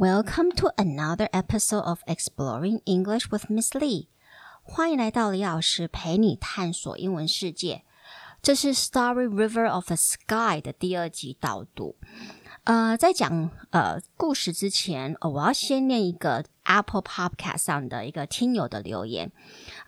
Welcome to another episode of Exploring English with Miss Lee。欢迎来到李老师陪你探索英文世界。这是《Story River of the Sky》的第二集导读。 呃，在讲呃故事之前，呃，我要先念一个 Apple Podcast 上的一个听友的留言。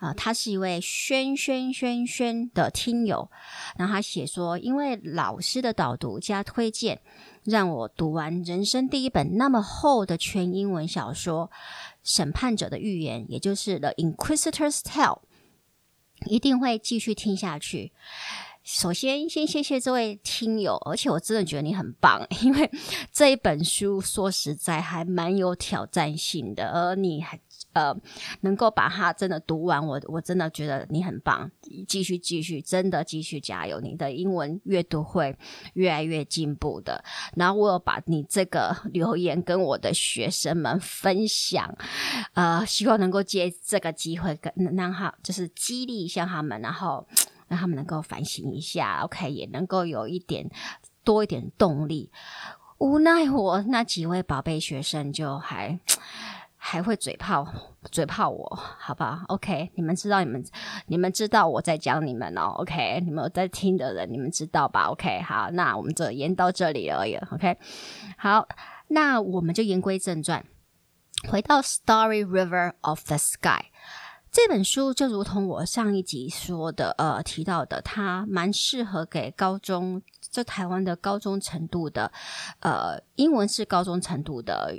啊、呃，他是一位轩轩轩轩的听友，然后他写说，因为老师的导读加推荐，让我读完人生第一本那么厚的全英文小说《审判者的预言》，也就是《The Inquisitor's Tale》，一定会继续听下去。首先，先谢谢这位听友，而且我真的觉得你很棒，因为这一本书说实在还蛮有挑战性的，而你还呃能够把它真的读完，我我真的觉得你很棒，继续继续，真的继续加油，你的英文阅读会越来越进步的。然后我有把你这个留言跟我的学生们分享，呃，希望能够借这个机会跟让他就是激励一下他们，然后。让他们能够反省一下，OK，也能够有一点多一点动力。无奈我那几位宝贝学生就还还会嘴炮嘴炮我，好吧？OK，你们知道你们你们知道我在讲你们哦，OK，你们有在听的人你们知道吧？OK，好，那我们就言到这里而已，OK，好，那我们就言归正传，回到 Story River of the Sky。这本书就如同我上一集说的，呃，提到的，它蛮适合给高中，就台湾的高中程度的，呃，英文是高中程度的，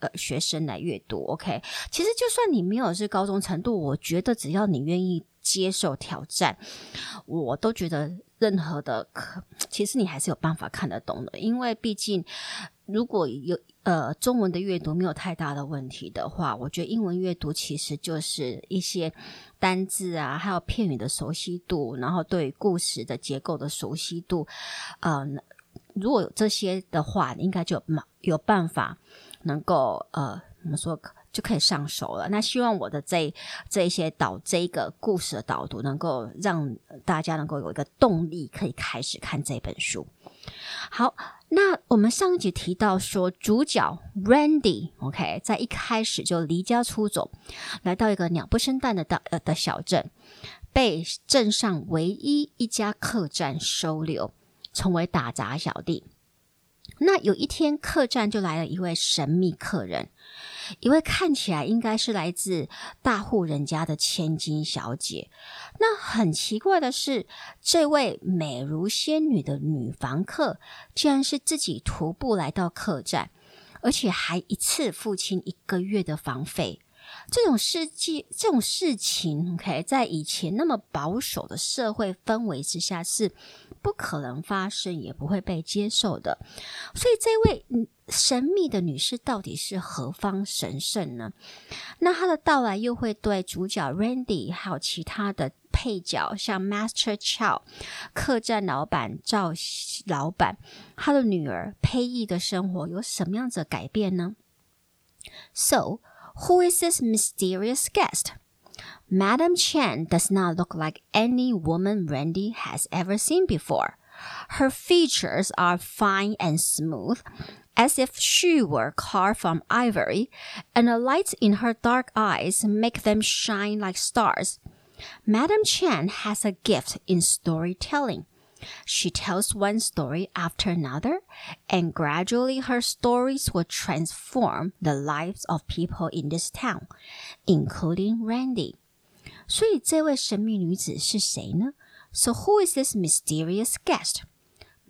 呃，学生来阅读。OK，其实就算你没有是高中程度，我觉得只要你愿意接受挑战，我都觉得任何的可，其实你还是有办法看得懂的，因为毕竟。如果有呃中文的阅读没有太大的问题的话，我觉得英文阅读其实就是一些单字啊，还有片语的熟悉度，然后对故事的结构的熟悉度，呃，如果有这些的话，应该就有有办法能够呃，怎么说就可以上手了。那希望我的这这一些导这个故事的导读，能够让大家能够有一个动力，可以开始看这本书。好。那我们上一集提到说，主角 Randy，OK，在一开始就离家出走，来到一个鸟不生蛋的的的小镇，被镇上唯一一家客栈收留，成为打杂小弟。那有一天，客栈就来了一位神秘客人。一位看起来应该是来自大户人家的千金小姐，那很奇怪的是，这位美如仙女的女房客，竟然是自己徒步来到客栈，而且还一次付清一个月的房费。这种事迹，这种事情，OK，在以前那么保守的社会氛围之下是不可能发生，也不会被接受的。所以，这位神秘的女士到底是何方神圣呢？那她的到来又会对主角 Randy 还有其他的配角，像 Master Chow 客栈老板赵老板，他的女儿佩仪的生活有什么样子的改变呢？So Who is this mysterious guest? Madam Chen does not look like any woman Randy has ever seen before. Her features are fine and smooth, as if she were carved from ivory, and the lights in her dark eyes make them shine like stars. Madam Chen has a gift in storytelling. She tells one story after another, and gradually her stories will transform the lives of people in this town, including Randy. 所以这位神秘女子是谁呢？So who is this mysterious guest?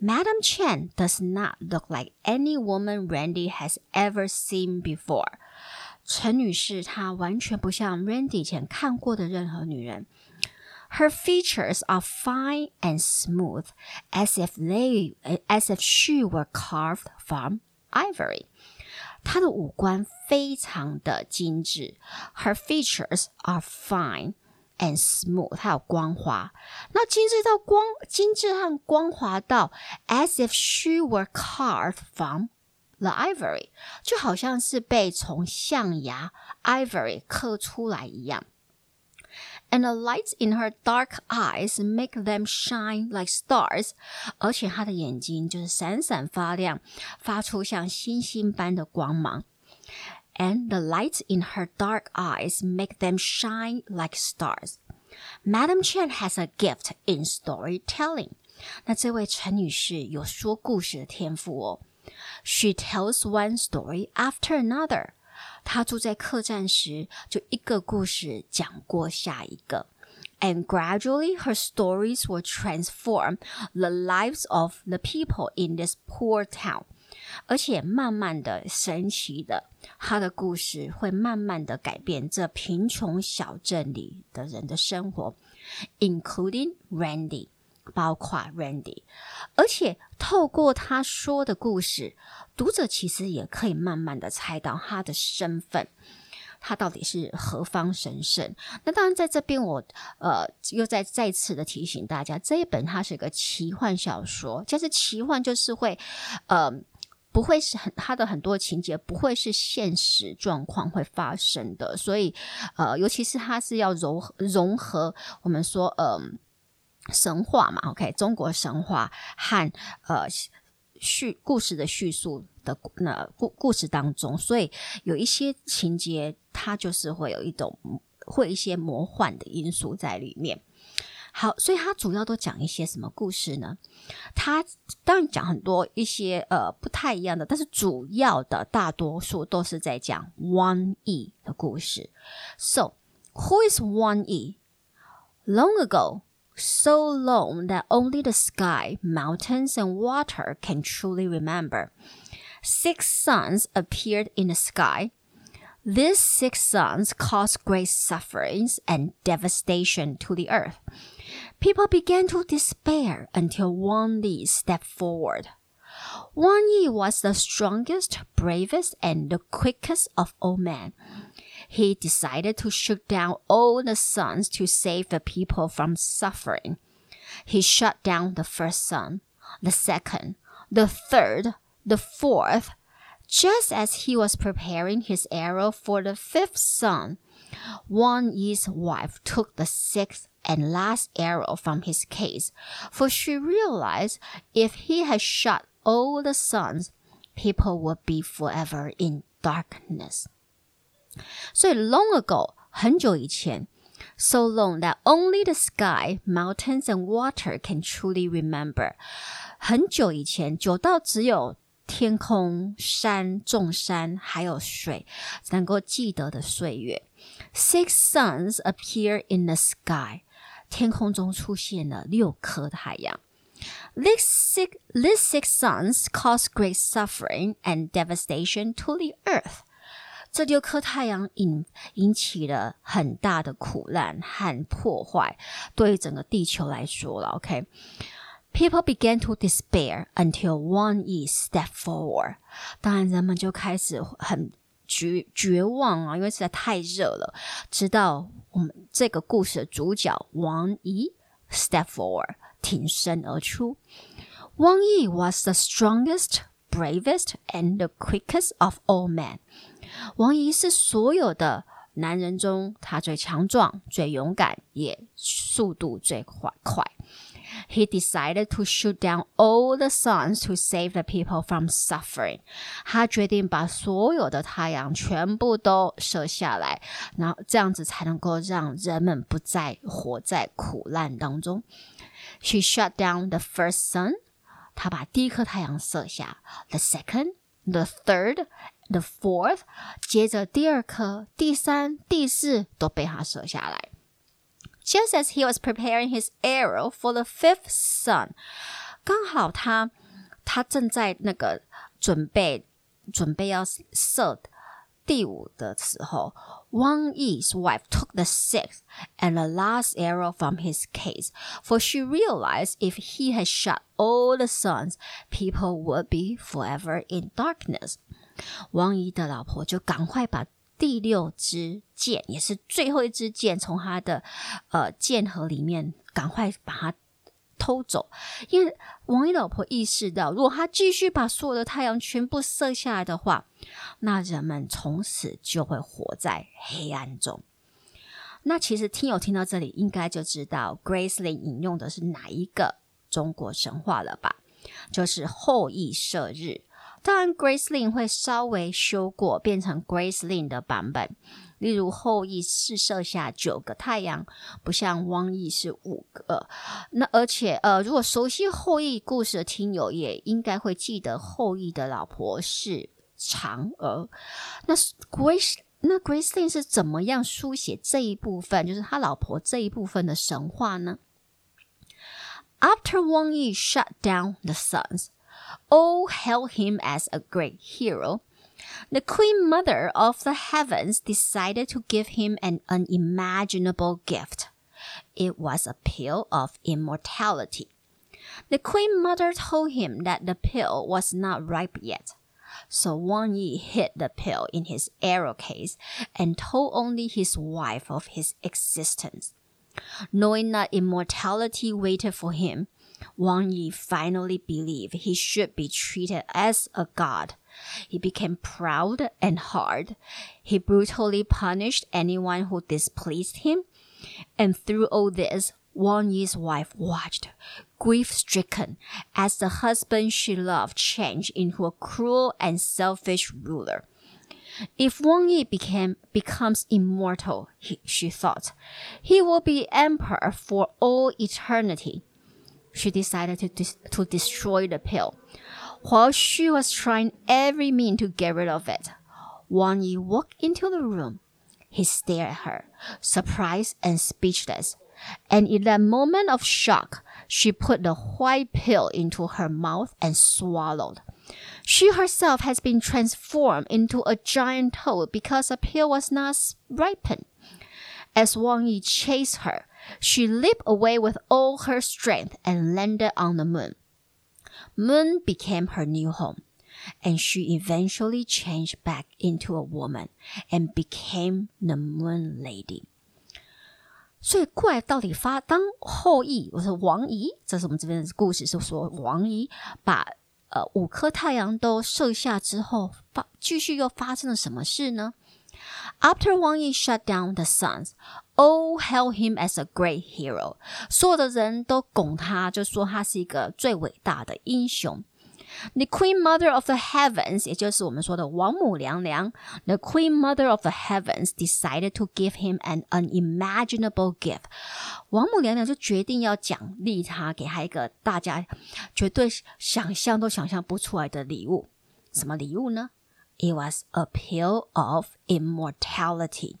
Madam Chen does not look like any woman Randy has ever seen before. 陈女士她完全不像 Randy 以前看过的任何女人。Her features are fine and smooth, as if they, as if she were carved from ivory. 她的五官非常的精致。Her features are fine and smooth，它有光滑。那精致到光，精致和光滑到，as if she were carved from the ivory，就好像是被从象牙 ivory 刻出来一样。And the lights in her dark eyes make them shine like stars。而且她的眼睛就是闪闪发亮，发出像星星般的光芒。 And the lights in her dark eyes make them shine like stars. Madam Chen has a gift in storytelling. 那这位陈女士有说故事的天赋哦。She tells one story after another. 她住在客栈时，就一个故事讲过下一个。And gradually her stories will transform the lives of the people in this poor town. 而且慢慢的、神奇的，他的故事会慢慢的改变这贫穷小镇里的人的生活，including Randy，包括 Randy。而且透过他说的故事，读者其实也可以慢慢的猜到他的身份，他到底是何方神圣。那当然，在这边我呃又再再次的提醒大家，这一本它是一个奇幻小说，就是奇幻就是会呃。不会是很，它的很多情节不会是现实状况会发生的，所以呃，尤其是它是要融合融合我们说呃神话嘛，OK，中国神话和呃叙故事的叙述的那故故事当中，所以有一些情节它就是会有一种会一些魔幻的因素在里面。好，所以他主要都讲一些什么故事呢？他当然讲很多一些呃不太一样的，但是主要的大多数都是在讲王毅的故事。So, who is Wang Yi? Long ago, so long that only the sky, mountains, and water can truly remember. Six suns appeared in the sky. These six suns caused great sufferings and devastation to the earth. People began to despair until Wang Li stepped forward. Wang Yi was the strongest, bravest, and the quickest of all men. He decided to shoot down all the suns to save the people from suffering. He shot down the first sun, the second, the third, the fourth. Just as he was preparing his arrow for the fifth sun, Wang Yi's wife took the sixth and last arrow from his case, for she realized if he had shot all the suns, people would be forever in darkness. So long ago, 很久以前, so long that only the sky, mountains, and water can truly remember. 很久以前，久到只有天空、山、众山还有水能够记得的岁月。Six suns appear in the sky. 天空中出现了六颗太阳。These six, these six suns cause great suffering and devastation to the earth。这六颗太阳引引起了很大的苦难和破坏，对于整个地球来说了。OK，people、okay? began to despair until Wang Yi stepped forward。当然，人们就开始很 绝绝望啊，因为实在太热了。直到我们这个故事的主角王仪 step forward 挺身而出。王仪 was the strongest, bravest, and the quickest of all men。王仪是所有的男人中，他最强壮、最勇敢，也速度最快快。He decided to shoot down all the suns to save the people from suffering。他决定把所有的太阳全部都射下来，然后这样子才能够让人们不再活在苦难当中。She shut down the first sun。他把第一颗太阳射下，the second, the third, the fourth。接着第二颗、第三、第四都被他射下来。Just as he was preparing his arrow for the fifth sun，刚好他他正在那个准备准备要射第五的时候，Wang Yi's wife took the sixth and the last arrow from his case, for she realized if he had shot all the suns, people would be forever in darkness。王姨的老婆就赶快把。 第六支箭也是最后一支箭，从他的呃箭盒里面赶快把它偷走，因为王一老婆意识到，如果他继续把所有的太阳全部射下来的话，那人们从此就会活在黑暗中。那其实听友听到这里，应该就知道 Grace Lin 引用的是哪一个中国神话了吧？就是后羿射日。当然，Grace Lin 会稍微修过，变成 Grace Lin 的版本。例如后羿是射下九个太阳，不像汪毅是五个。那而且呃，如果熟悉后羿故事的听友也应该会记得后羿的老婆是嫦娥。那 Grace 那 Grace Lin 是怎么样书写这一部分，就是他老婆这一部分的神话呢？After Wang Yi shut down the suns, all hailed him as a great hero. The Queen Mother of the Heavens decided to give him an unimaginable gift. It was a pill of immortality. The Queen Mother told him that the pill was not ripe yet. So Wang Yi hid the pill in his arrow case and told only his wife of his existence. Knowing that immortality waited for him, Wang Yi finally believed he should be treated as a god he became proud and hard. He brutally punished anyone who displeased him. And through all this, Wang Yi's wife watched, grief stricken, as the husband she loved changed into a cruel and selfish ruler. If Wang Yi became, becomes immortal, he, she thought, he will be emperor for all eternity. She decided to, to destroy the pill. While she was trying every means to get rid of it, Wang Yi walked into the room. He stared at her, surprised and speechless. And in that moment of shock, she put the white pill into her mouth and swallowed. She herself has been transformed into a giant toad because the pill was not ripened. As Wang Yi chased her, she leaped away with all her strength and landed on the moon. Moon became her new home, and she eventually changed back into a woman and became the Moon Lady. 所以怪到底发当后羿，我说王仪，这是我们这边的故事，是说王仪把呃五颗太阳都射下之后，发继续又发生了什么事呢 ？After Wang Yi shut down the suns. All hail him as a great hero，所有的人都拱他，就说他是一个最伟大的英雄。The Queen Mother of the Heavens，也就是我们说的王母娘娘，The Queen Mother of the Heavens decided to give him an unimaginable gift。王母娘娘就决定要奖励他，给他一个大家绝对想象都想象不出来的礼物。什么礼物呢 ？It was a pill of immortality。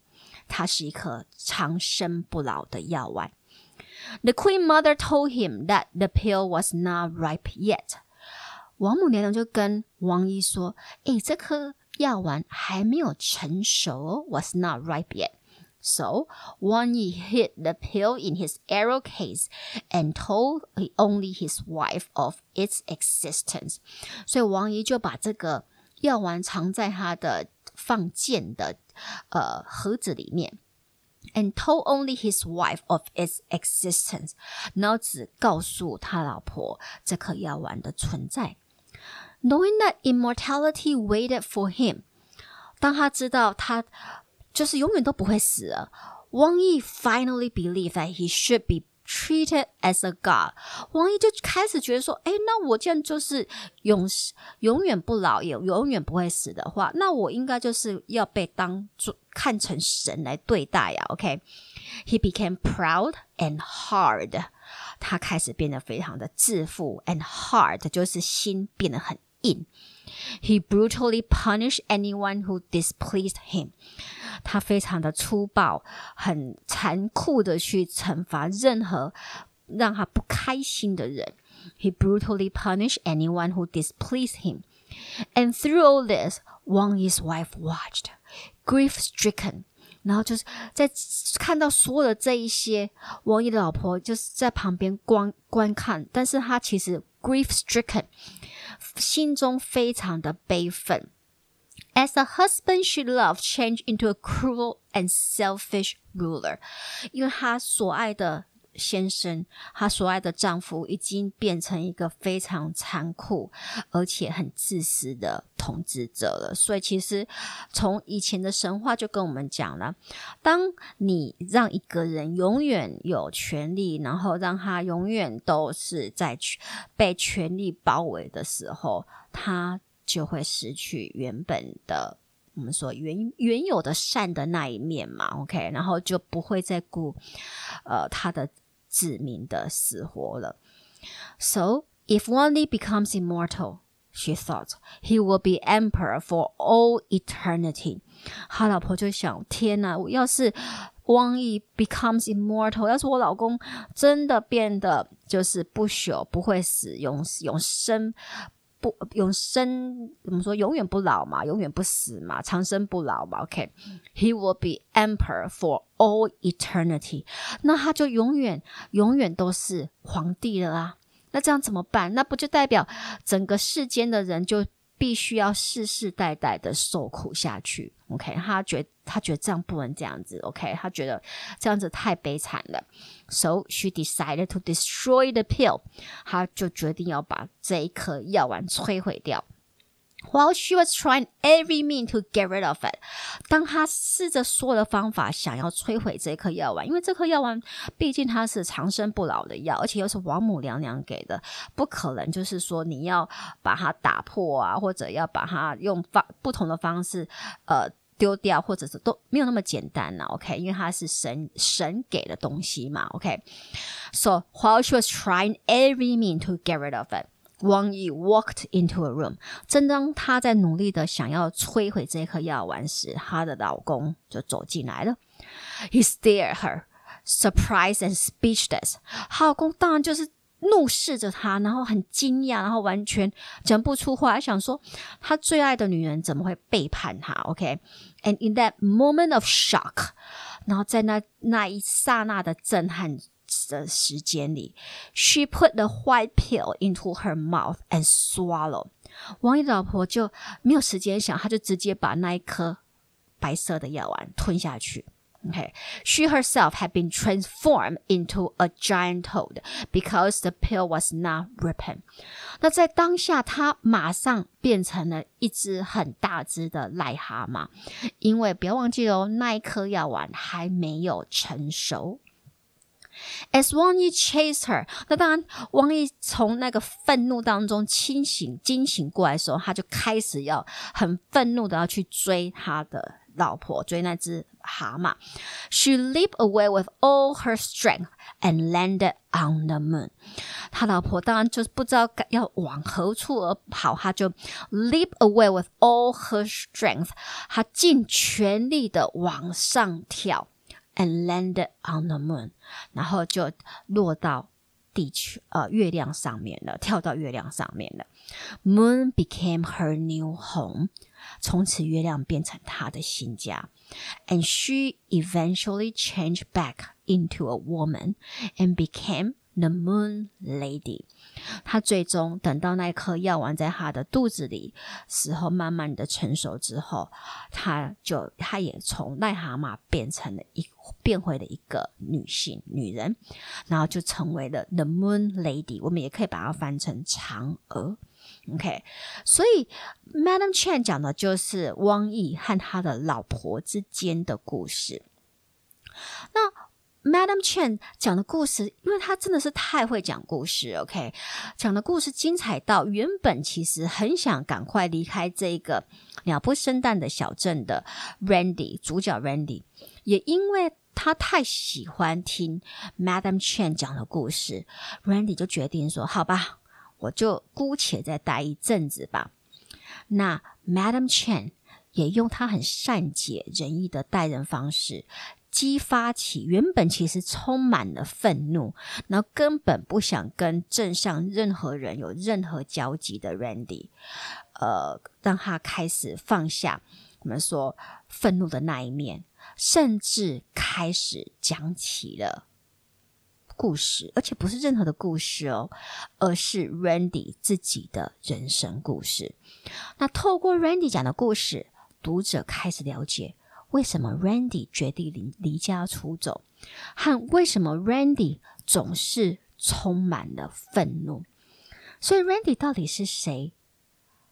它是一颗长生不老的药丸。The Queen Mother told him that the pill was not ripe yet。王母娘娘就跟王一说：“诶，这颗药丸还没有成熟，was not ripe yet。” So Wang Yi hid the pill in his arrow case and told only his wife of its existence。所以王姨就把这个 药丸藏在他的放箭的。呃，盒子里面，and told only his wife of its existence，然后只告诉他老婆这颗药丸的存在。Knowing that immortality waited for him，当他知道他就是永远都不会死了，Wang Yi finally believed that he should be treated as a god，王毅就开始觉得说，诶，那我这样就是永永远不老，也永远不会死的话，那我应该就是要被当做看成神来对待呀。OK，he became proud and hard，他开始变得非常的自负，and hard 就是心变得很 硬。He brutally punished anyone who displeased him. 他非常的粗暴，很残酷的去惩罚任何让他不开心的人。He brutally punished anyone who displeased him. And through all this, Wang Yi's wife watched, grief stricken. 然后就是在看到所有的这一些，王毅的老婆就是在旁边观观看，但是他其实 grief stricken。 心中非常的悲愤。As a husband she loved changed into a cruel and selfish ruler，因为她所爱的。 先生，她所爱的丈夫已经变成一个非常残酷而且很自私的统治者了。所以，其实从以前的神话就跟我们讲了：当你让一个人永远有权利，然后让他永远都是在被权力包围的时候，他。就会失去原本的我们说原原有的善的那一面嘛，OK，然后就不会再顾呃他的子民的死活了。So if Wang Li becomes immortal, she thought he will be emperor for all eternity. 他老婆就想：天哪，要是汪毅 becomes immortal，要是我老公真的变得就是不朽，不会死，永永生 不永生，怎么说？永远不老嘛，永远不死嘛，长生不老嘛。OK，he、will be emperor for all eternity。那他就永远永远都是皇帝了啦！那这样怎么办？那不就代表整个世间的人就必须要世世代代的受苦下去？OK，他觉他觉得这样不能这样子。OK，他觉得这样子太悲惨了。So she decided to destroy the pill。他就决定要把这一颗药丸摧毁掉。While she was trying every mean to get rid of it，当她试着所有的方法想要摧毁这颗药丸，因为这颗药丸毕竟它是长生不老的药，而且又是王母娘娘给的，不可能就是说你要把它打破啊，或者要把它用方不同的方式呃丢掉，或者是都没有那么简单呢。OK，因为它是神神给的东西嘛。OK，so while she was trying every mean to get rid of it。Wang Yi walked into a room。正当她在努力的想要摧毁这颗药丸时，她的老公就走进来了。He stared her, surprised and speechless。她老公当然就是怒视着她，然后很惊讶，然后完全讲不出话，想说他最爱的女人怎么会背叛他？OK，and、in that moment of shock，然后在那那一刹那的震撼。的时间里，she put the white pill into her mouth and swallow。王毅老婆就没有时间想，她就直接把那一颗白色的药丸吞下去。OK，she herself had been transformed into a giant toad because the pill was not ripened。那在当下，她马上变成了一只很大只的癞蛤蟆，因为不要忘记哦，那一颗药丸还没有成熟。 As Wang Yi chased her，那当然，王毅从那个愤怒当中清醒、惊醒过来的时候，他就开始要很愤怒的要去追他的老婆，追那只蛤蟆。She leaped away with all her strength and landed on the moon。他老婆当然就是不知道要往何处而跑，他就 leap away with all her strength，他尽全力的往上跳。And landed on the moon，然后就落到地球呃月亮上面了，跳到月亮上面了。Moon became her new home，从此月亮变成她的新家。And she eventually changed back into a woman and became the Moon Lady。她最终等到那颗药丸在她的肚子里时候，慢慢的成熟之后，她就她也从癞蛤蟆变成了一变回了一个女性女人，然后就成为了 The Moon Lady。我们也可以把它翻成嫦娥。OK，所以 Madam Chan 讲的就是汪毅和他的老婆之间的故事。那 Madam Chen 讲的故事，因为她真的是太会讲故事，OK，讲的故事精彩到原本其实很想赶快离开这个鸟不生蛋的小镇的 Randy 主角 Randy，也因为他太喜欢听 Madam Chen 讲的故事，Randy 就决定说：“好吧，我就姑且再待一阵子吧。”那 Madam Chen 也用他很善解人意的待人方式。激发起原本其实充满了愤怒，然后根本不想跟镇上任何人有任何交集的 Randy，呃，让他开始放下我们说愤怒的那一面，甚至开始讲起了故事，而且不是任何的故事哦，而是 Randy 自己的人生故事。那透过 Randy 讲的故事，读者开始了解。为什么 Randy 决定离离家出走？和为什么 Randy 总是充满了愤怒？所以 Randy 到底是谁？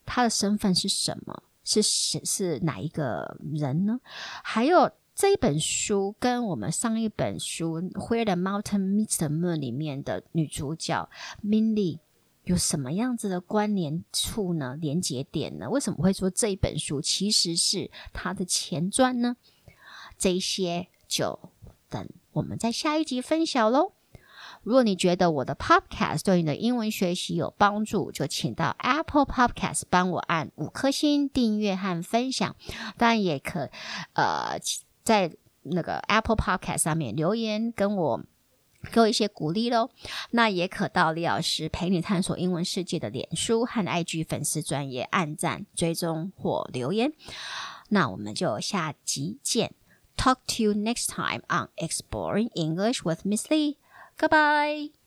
他的身份是什么？是是是哪一个人呢？还有这一本书跟我们上一本书《Where the Mountain Meets the Moon》里面的女主角 Mindy。有什么样子的关联处呢？连接点呢？为什么会说这一本书其实是它的前传呢？这些就等我们在下一集分享喽。如果你觉得我的 Podcast 对你的英文学习有帮助，就请到 Apple Podcast 帮我按五颗星订阅和分享。当然也可呃在那个 Apple Podcast 上面留言跟我给我一些鼓励喽。那也可到李老师陪你探索英文世界的脸书和 IG 粉丝专页按赞追踪或留言。那我们就下集见。Talk to you next time on Exploring English with Miss Lee. Goodbye.